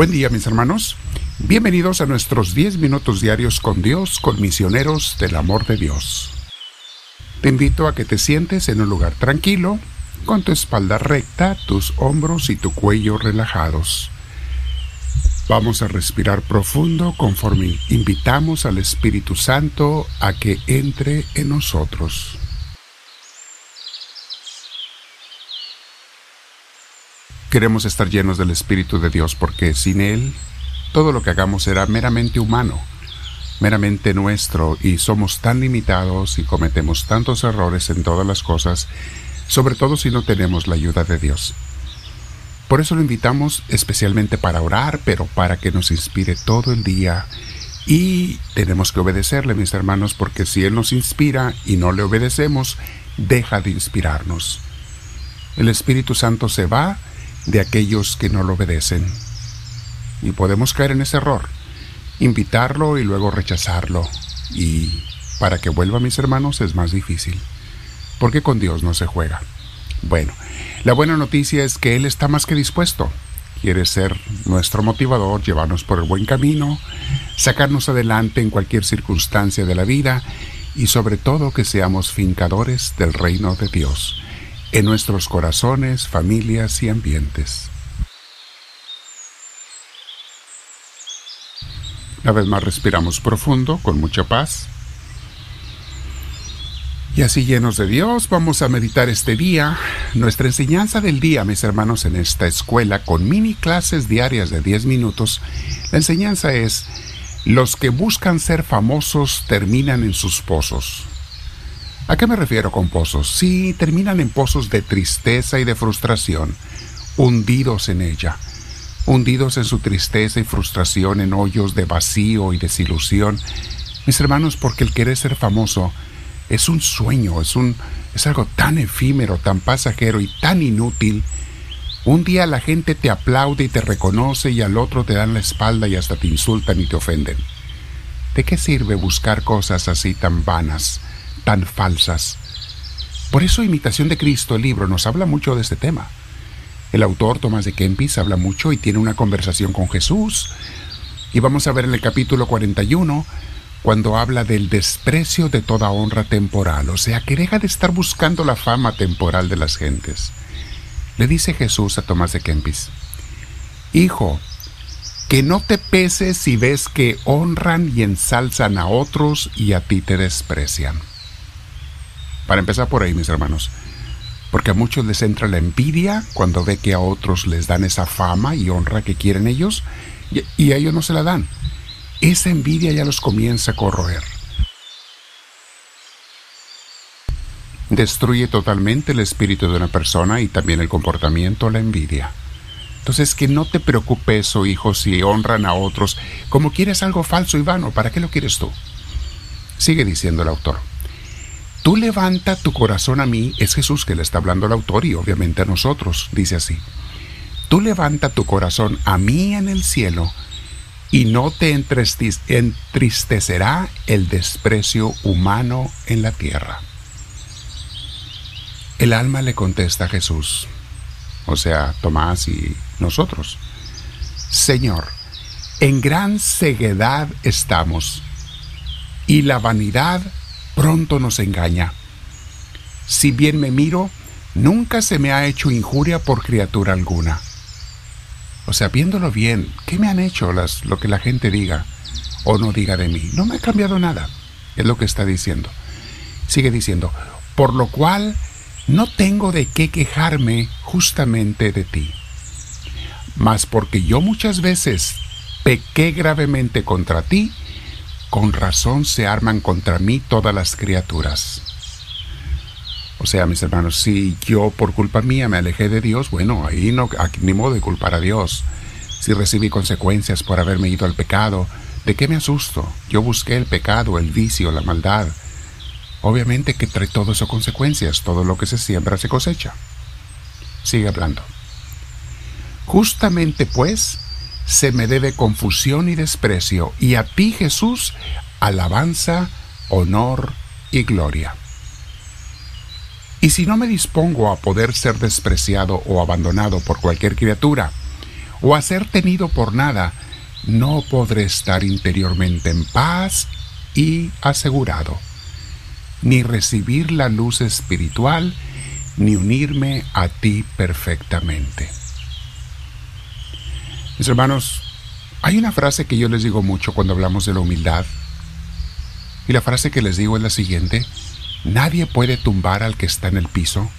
Buen día mis hermanos. Bienvenidos a nuestros 10 minutos diarios con Dios, con misioneros del amor de Dios. Te invito a que te sientes en un lugar tranquilo, con tu espalda recta, tus hombros y tu cuello relajados. Vamos a respirar profundo conforme invitamos al Espíritu Santo a que entre en nosotros. Queremos estar llenos del Espíritu de Dios porque sin Él todo lo que hagamos será meramente humano, meramente nuestro y somos tan limitados y cometemos tantos errores en todas las cosas, sobre todo si no tenemos la ayuda de Dios. Por eso lo invitamos especialmente para orar, pero para que nos inspire todo el día. Y tenemos que obedecerle, mis hermanos, porque si Él nos inspira y no le obedecemos, deja de inspirarnos. El Espíritu Santo se va de aquellos que no lo obedecen. Y podemos caer en ese error, invitarlo y luego rechazarlo. Y para que vuelva mis hermanos es más difícil, porque con Dios no se juega. Bueno, la buena noticia es que Él está más que dispuesto. Quiere ser nuestro motivador, llevarnos por el buen camino, sacarnos adelante en cualquier circunstancia de la vida y sobre todo que seamos fincadores del reino de Dios en nuestros corazones, familias y ambientes. Una vez más respiramos profundo, con mucha paz. Y así llenos de Dios, vamos a meditar este día. Nuestra enseñanza del día, mis hermanos, en esta escuela, con mini clases diarias de 10 minutos, la enseñanza es, los que buscan ser famosos terminan en sus pozos. ¿A qué me refiero con pozos? Sí, terminan en pozos de tristeza y de frustración, hundidos en ella, hundidos en su tristeza y frustración, en hoyos de vacío y desilusión. Mis hermanos, porque el querer ser famoso es un sueño, es un es algo tan efímero, tan pasajero y tan inútil. Un día la gente te aplaude y te reconoce y al otro te dan la espalda y hasta te insultan y te ofenden. ¿De qué sirve buscar cosas así tan vanas? Tan falsas. Por eso Imitación de Cristo, el libro, nos habla mucho de este tema. El autor Tomás de Kempis habla mucho y tiene una conversación con Jesús. Y vamos a ver en el capítulo 41 cuando habla del desprecio de toda honra temporal, o sea, que deja de estar buscando la fama temporal de las gentes. Le dice Jesús a Tomás de Kempis, Hijo, que no te pese si ves que honran y ensalzan a otros y a ti te desprecian. Para empezar por ahí, mis hermanos. Porque a muchos les entra la envidia cuando ve que a otros les dan esa fama y honra que quieren ellos y, a ellos no se la dan. Esa envidia ya los comienza a corroer. Destruye totalmente el espíritu de una persona y también el comportamiento, la envidia. Entonces, que no te preocupes, eso, oh hijo, si honran a otros. Como quieres algo falso y vano, ¿para qué lo quieres tú? Sigue diciendo el autor. Tú levanta tu corazón a mí, es Jesús que le está hablando al autor y obviamente a nosotros, dice así. Tú levanta tu corazón a mí en el cielo y no te entristecerá el desprecio humano en la tierra. El alma le contesta a Jesús, o sea, Tomás y nosotros. Señor, en gran ceguedad estamos y la vanidad pronto nos engaña. Si bien me miro, nunca se me ha hecho injuria por criatura alguna. O sea, viéndolo bien, ¿qué me han hecho las, lo que la gente diga o no diga de mí? No me ha cambiado nada, es lo que está diciendo. Sigue diciendo, por lo cual no tengo de qué quejarme justamente de ti. Mas porque yo muchas veces pequé gravemente contra ti, con razón se arman contra mí todas las criaturas. O sea, mis hermanos, si yo por culpa mía me alejé de Dios, bueno, ahí no, ni modo de culpar a Dios. Si recibí consecuencias por haberme ido al pecado, ¿de qué me asusto? Yo busqué el pecado, el vicio, la maldad. Obviamente que trae todo eso consecuencias, todo lo que se siembra se cosecha. Sigue hablando. Justamente pues, se me debe confusión y desprecio, y a ti Jesús, alabanza, honor y gloria. Y si no me dispongo a poder ser despreciado o abandonado por cualquier criatura, o a ser tenido por nada, no podré estar interiormente en paz y asegurado, ni recibir la luz espiritual, ni unirme a ti perfectamente. Mis hermanos, hay una frase que yo les digo mucho cuando hablamos de la humildad, y la frase que les digo es la siguiente, nadie puede tumbar al que está en el piso,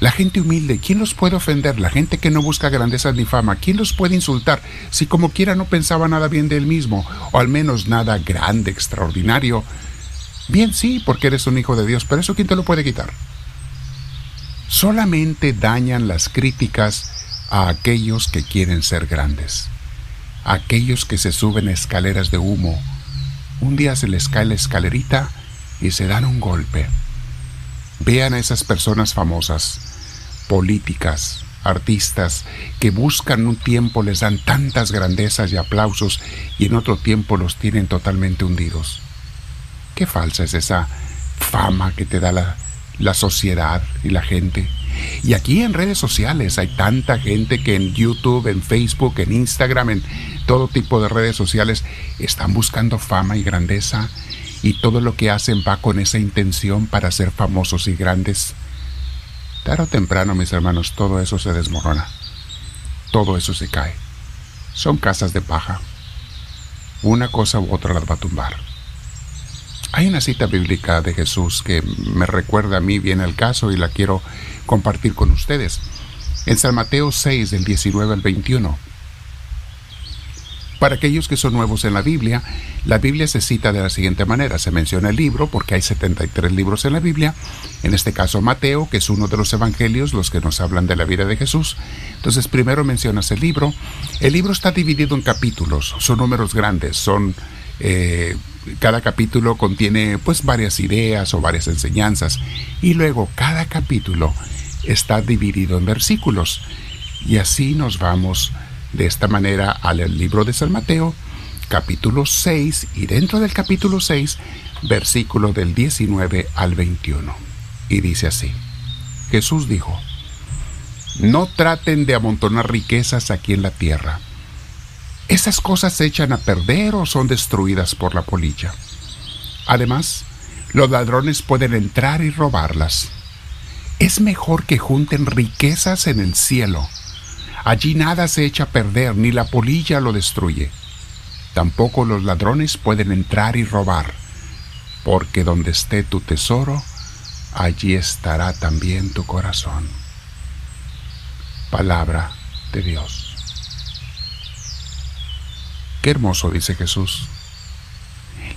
la gente humilde, ¿quién los puede ofender? La gente que no busca grandeza ni fama, ¿quién los puede insultar? Si como quiera no pensaba nada bien de él mismo, o al menos nada grande, extraordinario. Bien, sí, porque eres un hijo de Dios, pero eso ¿quién te lo puede quitar? Solamente dañan las críticas a aquellos que quieren ser grandes, a aquellos que se suben escaleras de humo. Un día se les cae la escalerita y se dan un golpe. Vean a esas personas famosas, políticas, artistas, que buscan un tiempo, les dan tantas grandezas y aplausos y en otro tiempo los tienen totalmente hundidos. Qué falsa es esa fama que te da la, la sociedad y la gente. Y aquí en redes sociales hay tanta gente que en YouTube, en Facebook, en Instagram, en todo tipo de redes sociales están buscando fama y grandeza y todo lo que hacen va con esa intención para ser famosos y grandes. Tarde o temprano, mis hermanos, todo eso se desmorona. Todo eso se cae. Son casas de paja. Una cosa u otra las va a tumbar. Hay una cita bíblica de Jesús que me recuerda a mí bien el caso y la quiero compartir con ustedes. En San Mateo 6, del 19 al 21. Para aquellos que son nuevos en la Biblia, la Biblia se cita de la siguiente manera. Se menciona el libro, porque hay 73 libros en la Biblia, en este caso Mateo, que es uno de los evangelios, los que nos hablan de la vida de Jesús. Entonces primero mencionas el libro. El libro está dividido en capítulos, son números grandes, son... Eh, cada capítulo contiene pues varias ideas o varias enseñanzas y luego cada capítulo está dividido en versículos y así nos vamos de esta manera al libro de San Mateo, capítulo 6, y dentro del capítulo 6, versículo del 19 al 21. Y dice así, Jesús dijo, no traten de amontonar riquezas aquí en la tierra. Esas cosas se echan a perder o son destruidas por la polilla. Además, los ladrones pueden entrar y robarlas. Es mejor que junten riquezas en el cielo Allí nada se echa a perder, ni la polilla lo destruye. Tampoco los ladrones pueden entrar y robar, porque donde esté tu tesoro, allí estará también tu corazón. Palabra de Dios. Hermoso, dice Jesús.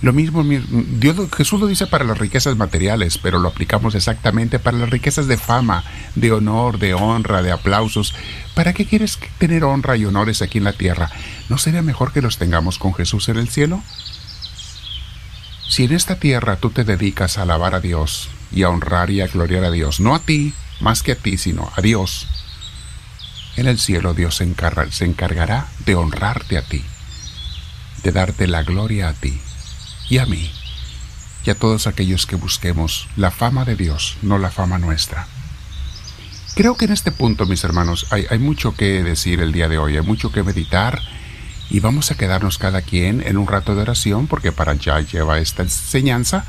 Lo mismo, Dios, Jesús lo dice para las riquezas materiales, pero lo aplicamos exactamente para las riquezas de fama, de honor, de honra, de aplausos. ¿Para qué quieres tener honra y honores aquí en la tierra? ¿No sería mejor que los tengamos con Jesús en el cielo? Si en esta tierra tú te dedicas a alabar a Dios y a honrar y a gloriar a Dios, no a ti, más que a ti, sino a Dios, en el cielo Dios se encargará de honrarte a ti, de darte la gloria a ti y a mí, y a todos aquellos que busquemos la fama de Dios, no la fama nuestra. Creo que en este punto, mis hermanos, hay, mucho que decir el día de hoy, hay mucho que meditar y vamos a quedarnos cada quien en un rato de oración porque para allá lleva esta enseñanza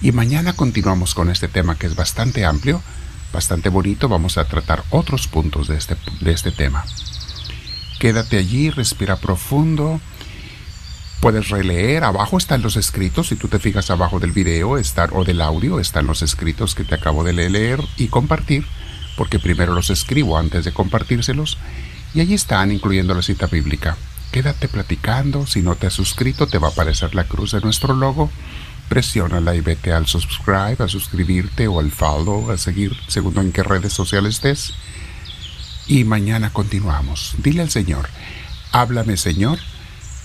y mañana continuamos con este tema que es bastante amplio, bastante bonito, vamos a tratar otros puntos de este, de este tema. Quédate allí, respira profundo Puedes releer, abajo están los escritos, si tú te fijas abajo del video están, o del audio, están los escritos que te acabo de leer y compartir, porque primero los escribo antes de compartírselos, y allí están, incluyendo la cita bíblica. Quédate platicando, si no te has suscrito te va a aparecer la cruz de nuestro logo, presiónala y vete al subscribe, a suscribirte o al follow, a seguir, según en qué redes sociales estés. Y mañana continuamos. Dile al Señor, háblame Señor,